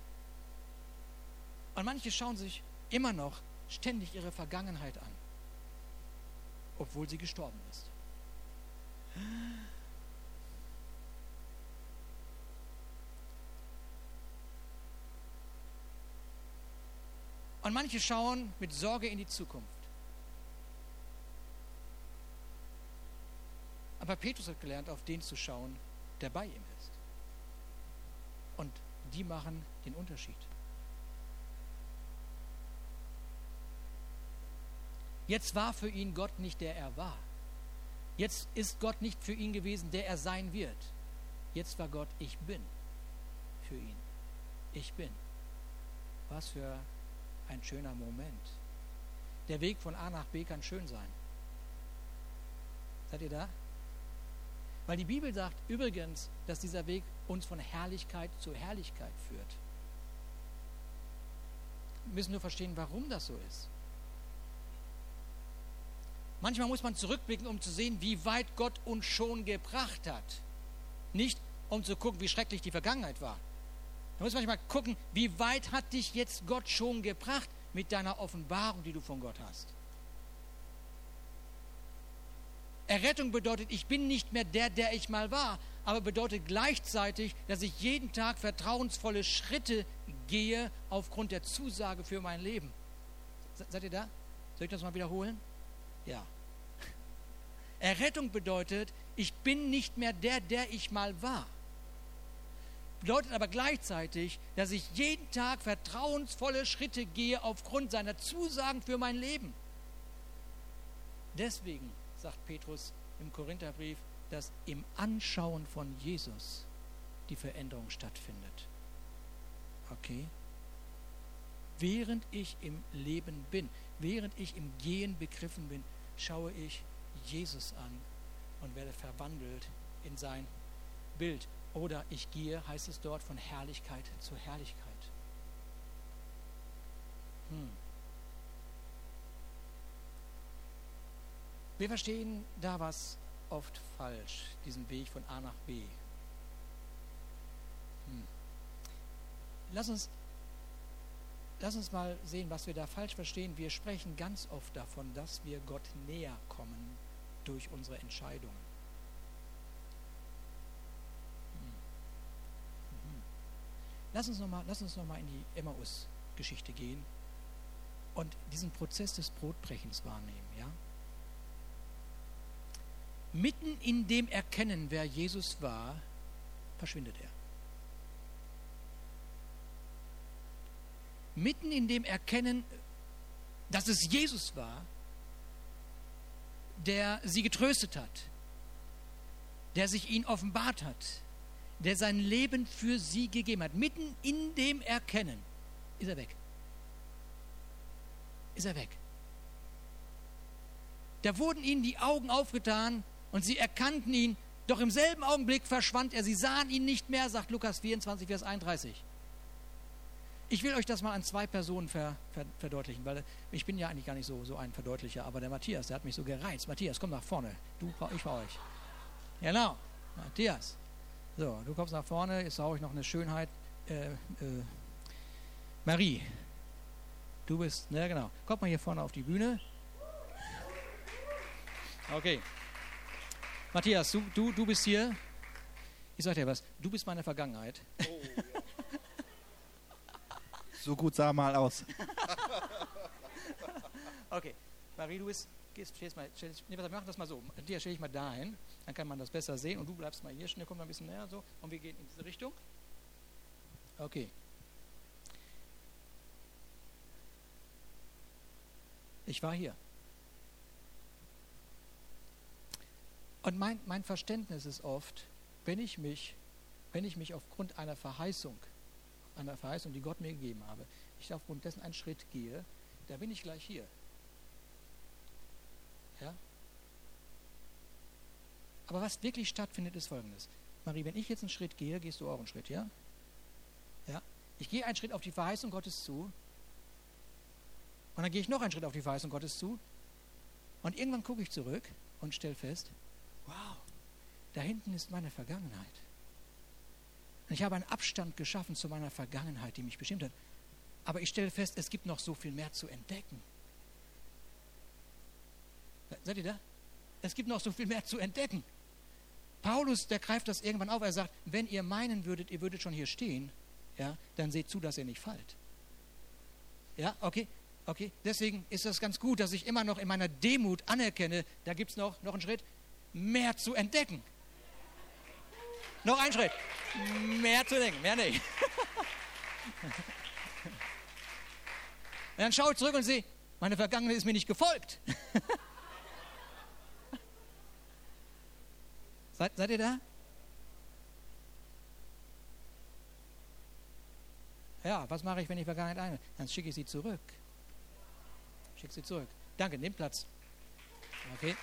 Und manche schauen sich immer noch ständig ihre Vergangenheit an, obwohl sie gestorben ist. Und manche schauen mit Sorge in die Zukunft. Aber Petrus hat gelernt, auf den zu schauen, der bei ihm ist. Und die machen den Unterschied. Jetzt war für ihn Gott nicht der er war. Jetzt ist Gott nicht für ihn gewesen, der er sein wird. Jetzt war Gott, ich bin für ihn. Ich bin. Was für ein schöner Moment. Der Weg von A nach B kann schön sein. Seid ihr da? Weil die Bibel sagt übrigens, dass dieser Weg uns von Herrlichkeit zu Herrlichkeit führt. Wir müssen nur verstehen, warum das so ist. Manchmal muss man zurückblicken, um zu sehen, wie weit Gott uns schon gebracht hat. Nicht, um zu gucken, wie schrecklich die Vergangenheit war. Man muss manchmal gucken, wie weit hat dich jetzt Gott schon gebracht mit deiner Offenbarung, die du von Gott hast. Errettung bedeutet, ich bin nicht mehr der, der ich mal war, aber bedeutet gleichzeitig, dass ich jeden Tag vertrauensvolle Schritte gehe aufgrund der Zusage für mein Leben. Seid ihr da? Soll ich das mal wiederholen? Ja. Errettung bedeutet, ich bin nicht mehr der, der ich mal war. Bedeutet aber gleichzeitig, dass ich jeden Tag vertrauensvolle Schritte gehe aufgrund seiner Zusagen für mein Leben. Deswegen sagt Petrus im Korintherbrief, dass im Anschauen von Jesus die Veränderung stattfindet. Okay? Während ich im Leben bin, während ich im Gehen begriffen bin, schaue ich Jesus an und werde verwandelt in sein Bild. Oder ich gehe, heißt es dort, von Herrlichkeit zu Herrlichkeit. Hm. Wir verstehen da was oft falsch, diesen Weg von A nach B. Hm. Lass uns lass uns mal sehen, was wir da falsch verstehen. Wir sprechen ganz oft davon, dass wir Gott näher kommen durch unsere Entscheidungen. Hm. Mhm. Lass uns nochmal noch in die Emmaus-Geschichte gehen und diesen Prozess des Brotbrechens wahrnehmen. Ja? Mitten in dem Erkennen, wer Jesus war, verschwindet er. Mitten in dem Erkennen, dass es Jesus war, der sie getröstet hat, der sich ihnen offenbart hat, der sein Leben für sie gegeben hat. Mitten in dem Erkennen ist er weg. Ist er weg. Da wurden ihnen die Augen aufgetan und sie erkannten ihn, doch im selben Augenblick verschwand er. Sie sahen ihn nicht mehr, sagt Lukas 24, Vers 31. Ich will euch das mal an zwei Personen ver, ver, verdeutlichen, weil ich bin ja eigentlich gar nicht so, so ein Verdeutlicher, aber der Matthias, der hat mich so gereizt. Matthias, komm nach vorne. Du, ich bei euch. Genau, Matthias. So, du kommst nach vorne, jetzt brauche ich noch eine Schönheit. Äh, äh, Marie, du bist, ne, genau. Kommt mal hier vorne auf die Bühne. Okay. Matthias, du, du, du bist hier. Ich sag dir was, du bist meine Vergangenheit. Oh, ja. So gut sah mal aus. okay, Marie, du gehst, stehst mal, stell, wir machen das mal so. Dir stelle ich mal dahin, dann kann man das besser sehen und du bleibst mal hier, schnell komm mal ein bisschen näher so und wir gehen in diese Richtung. Okay. Ich war hier. Und mein, mein Verständnis ist oft, wenn ich mich, wenn ich mich aufgrund einer Verheißung einer Verheißung, die Gott mir gegeben habe, ich aufgrund dessen einen Schritt gehe, da bin ich gleich hier. Ja? Aber was wirklich stattfindet, ist folgendes. Marie, wenn ich jetzt einen Schritt gehe, gehst du auch einen Schritt, ja? Ja? Ich gehe einen Schritt auf die Verheißung Gottes zu. Und dann gehe ich noch einen Schritt auf die Verheißung Gottes zu. Und irgendwann gucke ich zurück und stelle fest, wow, da hinten ist meine Vergangenheit. Und ich habe einen Abstand geschaffen zu meiner Vergangenheit, die mich bestimmt hat. Aber ich stelle fest, es gibt noch so viel mehr zu entdecken. Seid ihr da? Es gibt noch so viel mehr zu entdecken. Paulus, der greift das irgendwann auf. Er sagt, wenn ihr meinen würdet, ihr würdet schon hier stehen, ja, dann seht zu, dass ihr nicht fallt. Ja, okay, okay. Deswegen ist das ganz gut, dass ich immer noch in meiner Demut anerkenne, da gibt es noch, noch einen Schritt. mehr zu entdecken. Noch ein Schritt. Mehr zu denken, mehr nicht. Und dann schaue ich zurück und sehe, meine Vergangenheit ist mir nicht gefolgt. seid, seid ihr da? Ja, was mache ich, wenn ich Vergangenheit ein? Dann schicke ich sie zurück. Schicke sie zurück. Danke, nimm Platz. Okay.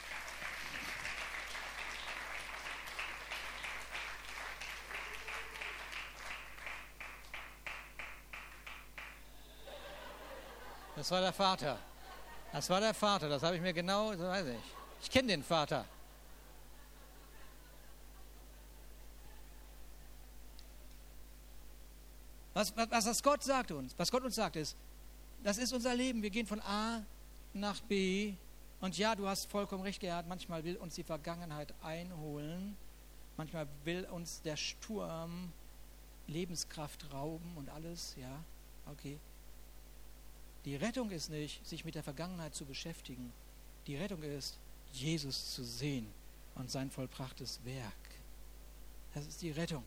Das war der Vater. Das war der Vater, das habe ich mir genau, das weiß ich. Ich kenne den Vater. Was, was, was Gott sagt uns, was Gott uns sagt, ist, das ist unser Leben. Wir gehen von A nach B. Und ja, du hast vollkommen recht, Gerhard. Manchmal will uns die Vergangenheit einholen. Manchmal will uns der Sturm Lebenskraft rauben und alles. Ja, okay. Die Rettung ist nicht, sich mit der Vergangenheit zu beschäftigen. Die Rettung ist, Jesus zu sehen und sein vollbrachtes Werk. Das ist die Rettung.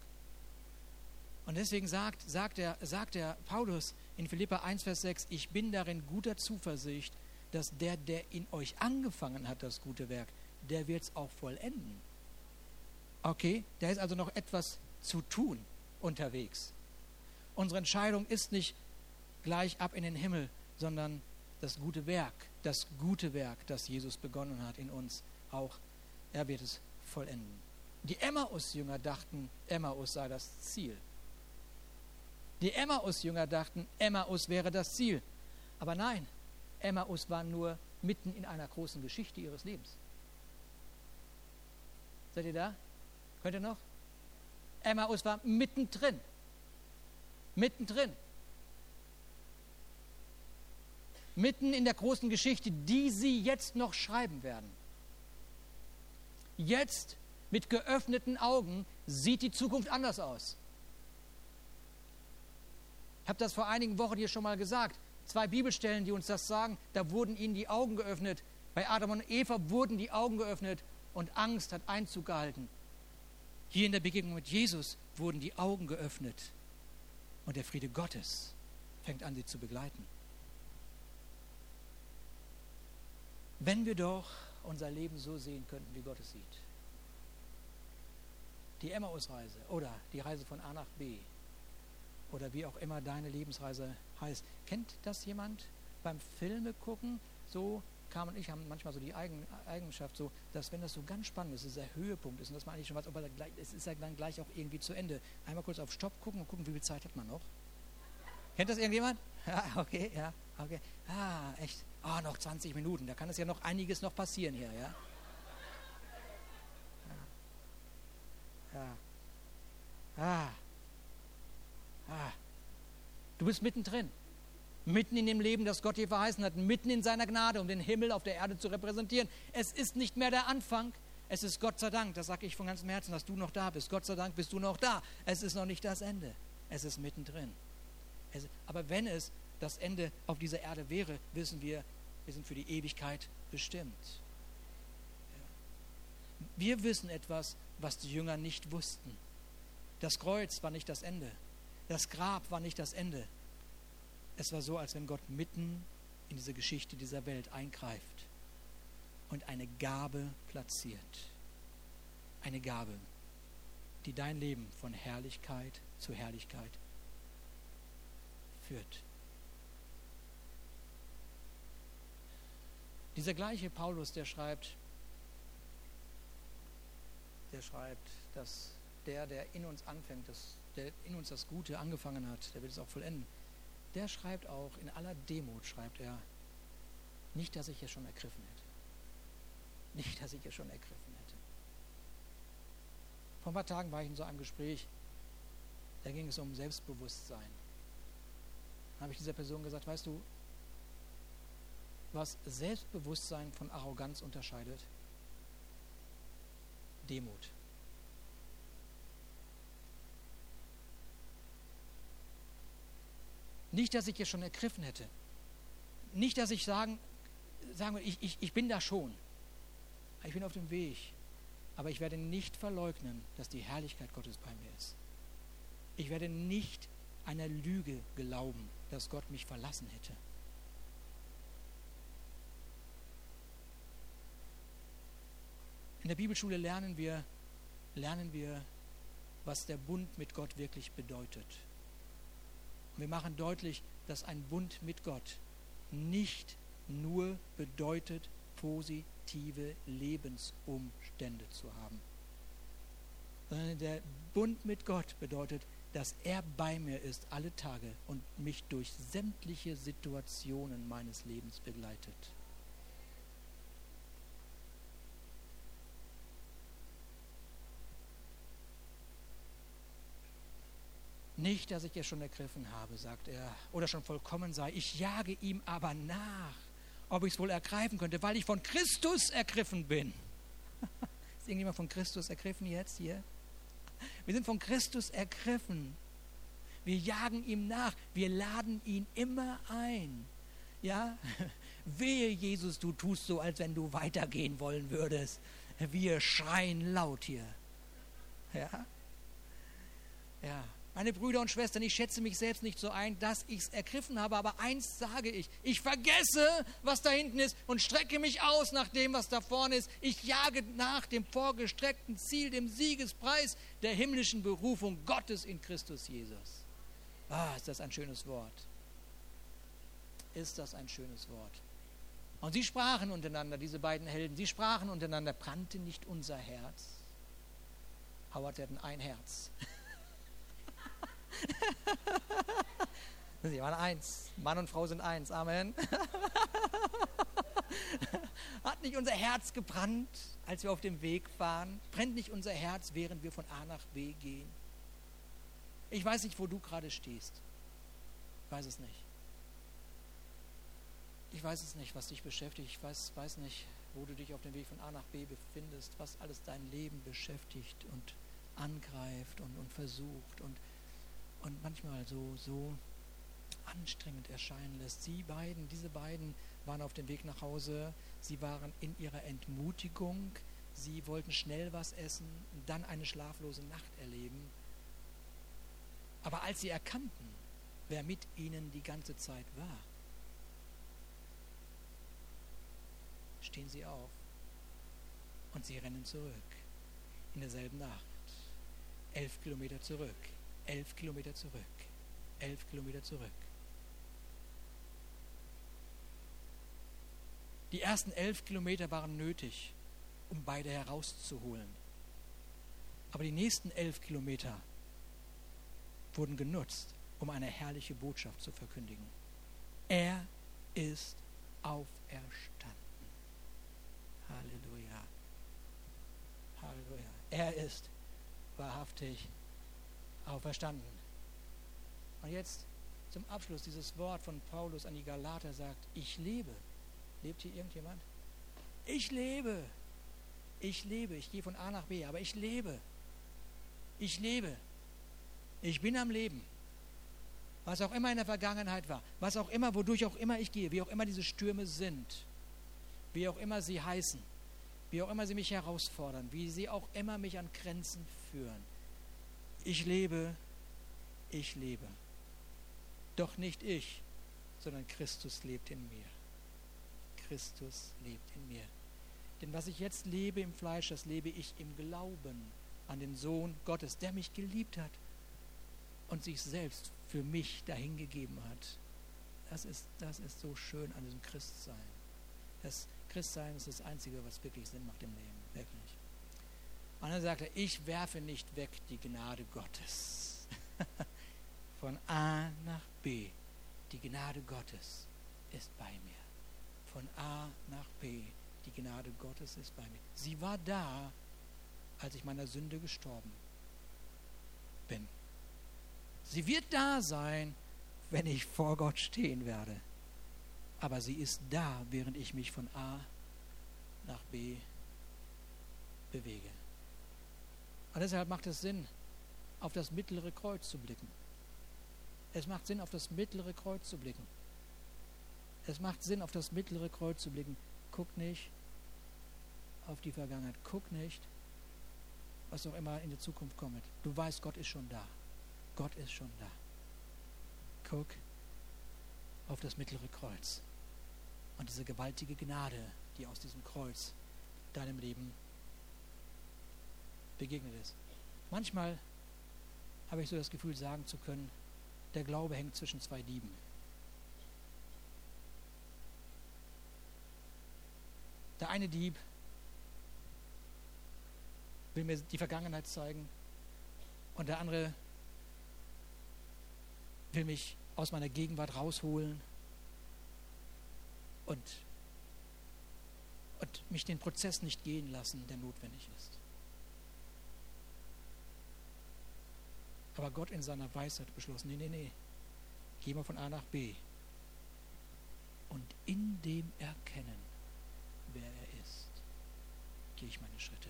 Und deswegen sagt, sagt, der, sagt der Paulus in Philippa 1, Vers 6, ich bin darin guter Zuversicht, dass der, der in euch angefangen hat, das gute Werk, der wird es auch vollenden. Okay, da ist also noch etwas zu tun unterwegs. Unsere Entscheidung ist nicht gleich ab in den Himmel, sondern das gute Werk, das gute Werk, das Jesus begonnen hat in uns, auch er wird es vollenden. Die Emmaus-Jünger dachten, Emmaus sei das Ziel. Die Emmaus-Jünger dachten, Emmaus wäre das Ziel. Aber nein, Emmaus war nur mitten in einer großen Geschichte ihres Lebens. Seid ihr da? Könnt ihr noch? Emmaus war mittendrin. Mittendrin. Mitten in der großen Geschichte, die sie jetzt noch schreiben werden. Jetzt mit geöffneten Augen sieht die Zukunft anders aus. Ich habe das vor einigen Wochen hier schon mal gesagt. Zwei Bibelstellen, die uns das sagen, da wurden ihnen die Augen geöffnet. Bei Adam und Eva wurden die Augen geöffnet und Angst hat Einzug gehalten. Hier in der Begegnung mit Jesus wurden die Augen geöffnet und der Friede Gottes fängt an, sie zu begleiten. Wenn wir doch unser Leben so sehen könnten, wie Gott es sieht. Die Emmaus-Reise oder die Reise von A nach B, oder wie auch immer deine Lebensreise heißt. Kennt das jemand beim Filme gucken? So Carmen und ich haben manchmal so die Eigen, Eigenschaft, so, dass wenn das so ganz spannend ist, dass der Höhepunkt ist und dass man eigentlich schon weiß, aber es ist ja dann gleich auch irgendwie zu Ende. Einmal kurz auf Stopp gucken und gucken, wie viel Zeit hat man noch. Kennt das irgendjemand? Ja, okay, ja, okay. Ah, echt. Ah, oh, noch 20 Minuten. Da kann es ja noch einiges noch passieren hier, ja. Ja. ja. Ah. Ah, du bist mittendrin. Mitten in dem Leben, das Gott dir verheißen hat, mitten in seiner Gnade, um den Himmel auf der Erde zu repräsentieren. Es ist nicht mehr der Anfang, es ist Gott sei Dank, das sage ich von ganzem Herzen, dass du noch da bist. Gott sei Dank bist du noch da. Es ist noch nicht das Ende, es ist mittendrin. Es, aber wenn es das Ende auf dieser Erde wäre, wissen wir, wir sind für die Ewigkeit bestimmt. Wir wissen etwas, was die Jünger nicht wussten. Das Kreuz war nicht das Ende. Das Grab war nicht das Ende. Es war so, als wenn Gott mitten in diese Geschichte dieser Welt eingreift und eine Gabe platziert. Eine Gabe, die dein Leben von Herrlichkeit zu Herrlichkeit führt. Dieser gleiche Paulus, der schreibt, der schreibt, dass der, der in uns anfängt, das der in uns das Gute angefangen hat, der wird es auch vollenden. Der schreibt auch, in aller Demut schreibt er, nicht, dass ich es schon ergriffen hätte. Nicht, dass ich es schon ergriffen hätte. Vor ein paar Tagen war ich in so einem Gespräch, da ging es um Selbstbewusstsein. Da habe ich dieser Person gesagt, weißt du, was Selbstbewusstsein von Arroganz unterscheidet? Demut. Nicht, dass ich es schon ergriffen hätte. Nicht, dass ich sagen, sagen ich, ich, ich bin da schon. Ich bin auf dem Weg. Aber ich werde nicht verleugnen, dass die Herrlichkeit Gottes bei mir ist. Ich werde nicht einer Lüge glauben, dass Gott mich verlassen hätte. In der Bibelschule lernen wir, lernen wir, was der Bund mit Gott wirklich bedeutet. Und wir machen deutlich, dass ein Bund mit Gott nicht nur bedeutet, positive Lebensumstände zu haben. Sondern der Bund mit Gott bedeutet, dass er bei mir ist alle Tage und mich durch sämtliche Situationen meines Lebens begleitet. Nicht, dass ich es schon ergriffen habe, sagt er, oder schon vollkommen sei. Ich jage ihm aber nach, ob ich es wohl ergreifen könnte, weil ich von Christus ergriffen bin. Ist irgendjemand von Christus ergriffen jetzt hier? Wir sind von Christus ergriffen. Wir jagen ihm nach. Wir laden ihn immer ein. Ja? Wehe, Jesus, du tust so, als wenn du weitergehen wollen würdest. Wir schreien laut hier. Ja? Ja. Meine Brüder und Schwestern, ich schätze mich selbst nicht so ein, dass ich es ergriffen habe, aber eins sage ich, ich vergesse, was da hinten ist und strecke mich aus nach dem, was da vorne ist. Ich jage nach dem vorgestreckten Ziel, dem Siegespreis der himmlischen Berufung Gottes in Christus Jesus. Ah, ist das ein schönes Wort. Ist das ein schönes Wort. Und sie sprachen untereinander, diese beiden Helden, sie sprachen untereinander, brannte nicht unser Herz? Howard, hatten ein Herz. Sie waren eins. Mann und Frau sind eins. Amen. Hat nicht unser Herz gebrannt, als wir auf dem Weg waren? Brennt nicht unser Herz, während wir von A nach B gehen? Ich weiß nicht, wo du gerade stehst. Ich weiß es nicht. Ich weiß es nicht, was dich beschäftigt. Ich weiß, weiß nicht, wo du dich auf dem Weg von A nach B befindest, was alles dein Leben beschäftigt und angreift und, und versucht und und manchmal so, so anstrengend erscheinen lässt. Sie beiden, diese beiden waren auf dem Weg nach Hause, sie waren in ihrer Entmutigung, sie wollten schnell was essen und dann eine schlaflose Nacht erleben. Aber als sie erkannten, wer mit ihnen die ganze Zeit war, stehen sie auf und sie rennen zurück in derselben Nacht, elf Kilometer zurück elf Kilometer zurück. Elf Kilometer zurück. Die ersten elf Kilometer waren nötig, um beide herauszuholen. Aber die nächsten elf Kilometer wurden genutzt, um eine herrliche Botschaft zu verkündigen. Er ist auferstanden. Halleluja. Halleluja. Er ist wahrhaftig auferstanden. Und jetzt zum Abschluss dieses Wort von Paulus an die Galater sagt, ich lebe. Lebt hier irgendjemand? Ich lebe. Ich lebe. Ich gehe von A nach B, aber ich lebe. Ich lebe. Ich bin am Leben. Was auch immer in der Vergangenheit war, was auch immer, wodurch auch immer ich gehe, wie auch immer diese Stürme sind, wie auch immer sie heißen, wie auch immer sie mich herausfordern, wie sie auch immer mich an Grenzen führen ich lebe, ich lebe. Doch nicht ich, sondern Christus lebt in mir. Christus lebt in mir. Denn was ich jetzt lebe im Fleisch, das lebe ich im Glauben an den Sohn Gottes, der mich geliebt hat und sich selbst für mich dahingegeben hat. Das ist, das ist so schön an diesem Christsein. Das Christsein ist das Einzige, was wirklich Sinn macht im Leben. Wirklich. Und dann sagt er, ich werfe nicht weg die Gnade Gottes. Von A nach B. Die Gnade Gottes ist bei mir. Von A nach B. Die Gnade Gottes ist bei mir. Sie war da, als ich meiner Sünde gestorben bin. Sie wird da sein, wenn ich vor Gott stehen werde. Aber sie ist da, während ich mich von A nach B bewege. Und deshalb macht es Sinn, auf das mittlere Kreuz zu blicken. Es macht Sinn, auf das mittlere Kreuz zu blicken. Es macht Sinn, auf das mittlere Kreuz zu blicken. Guck nicht auf die Vergangenheit. Guck nicht was auch immer in der Zukunft kommt. Du weißt, Gott ist schon da. Gott ist schon da. Guck auf das mittlere Kreuz und diese gewaltige Gnade, die aus diesem Kreuz deinem Leben begegnet ist. Manchmal habe ich so das Gefühl, sagen zu können, der Glaube hängt zwischen zwei Dieben. Der eine Dieb will mir die Vergangenheit zeigen und der andere will mich aus meiner Gegenwart rausholen und, und mich den Prozess nicht gehen lassen, der notwendig ist. Aber Gott in seiner Weisheit beschlossen, nee, nee, nee, geh mal von A nach B. Und in dem Erkennen, wer er ist, gehe ich meine Schritte.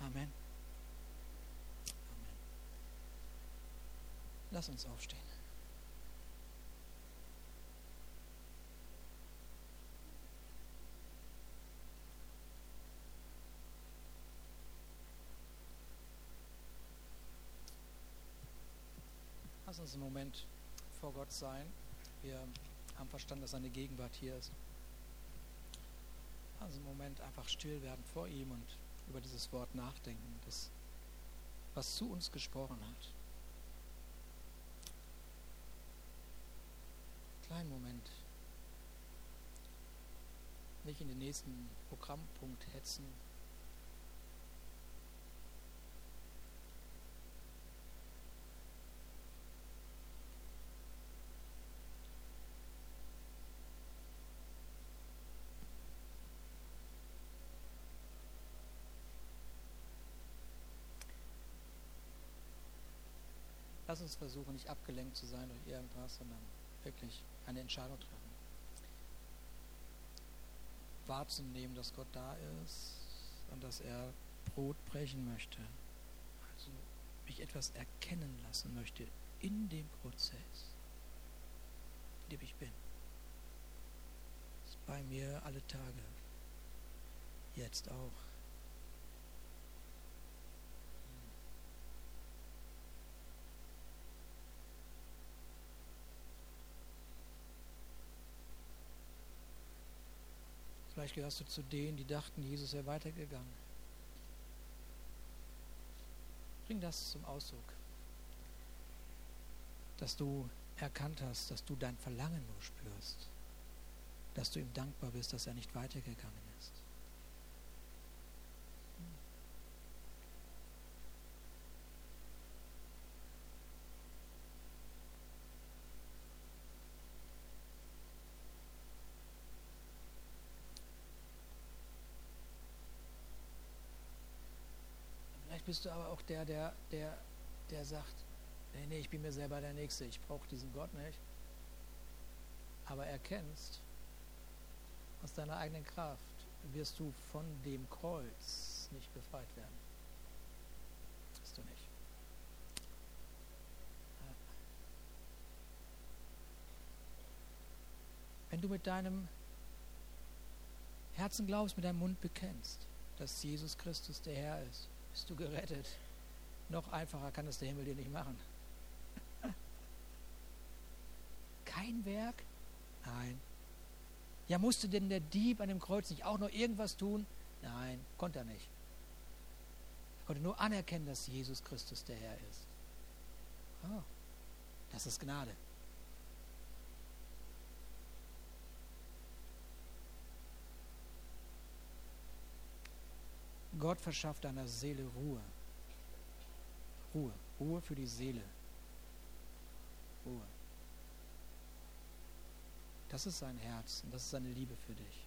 Amen. Amen. Lass uns aufstehen. Lass uns einen Moment vor Gott sein. Wir haben verstanden, dass seine Gegenwart hier ist. Uns einen Moment einfach still werden vor ihm und über dieses Wort nachdenken, das, was zu uns gesprochen hat. Kleinen Moment. Nicht in den nächsten Programmpunkt hetzen, Lass uns versuchen, nicht abgelenkt zu sein durch irgendwas, sondern wirklich eine Entscheidung treffen. Wahrzunehmen, dass Gott da ist und dass er Brot brechen möchte. Also mich etwas erkennen lassen möchte in dem Prozess, in dem ich bin. Das ist bei mir alle Tage. Jetzt auch. Vielleicht gehörst du zu denen, die dachten, Jesus wäre weitergegangen. Bring das zum Ausdruck, dass du erkannt hast, dass du dein Verlangen nur spürst, dass du ihm dankbar bist, dass er nicht weitergegangen ist. Bist du aber auch der, der, der, der sagt, nee, nee, ich bin mir selber der Nächste, ich brauche diesen Gott nicht. Aber erkennst, aus deiner eigenen Kraft wirst du von dem Kreuz nicht befreit werden. Bist du nicht. Wenn du mit deinem Herzen glaubst, mit deinem Mund bekennst, dass Jesus Christus der Herr ist, bist du gerettet. Noch einfacher kann es der Himmel dir nicht machen. Kein Werk? Nein. Ja, musste denn der Dieb an dem Kreuz nicht auch noch irgendwas tun? Nein, konnte er nicht. Er konnte nur anerkennen, dass Jesus Christus der Herr ist. Oh, das ist Gnade. Gott verschafft deiner Seele Ruhe. Ruhe. Ruhe für die Seele. Ruhe. Das ist sein Herz und das ist seine Liebe für dich.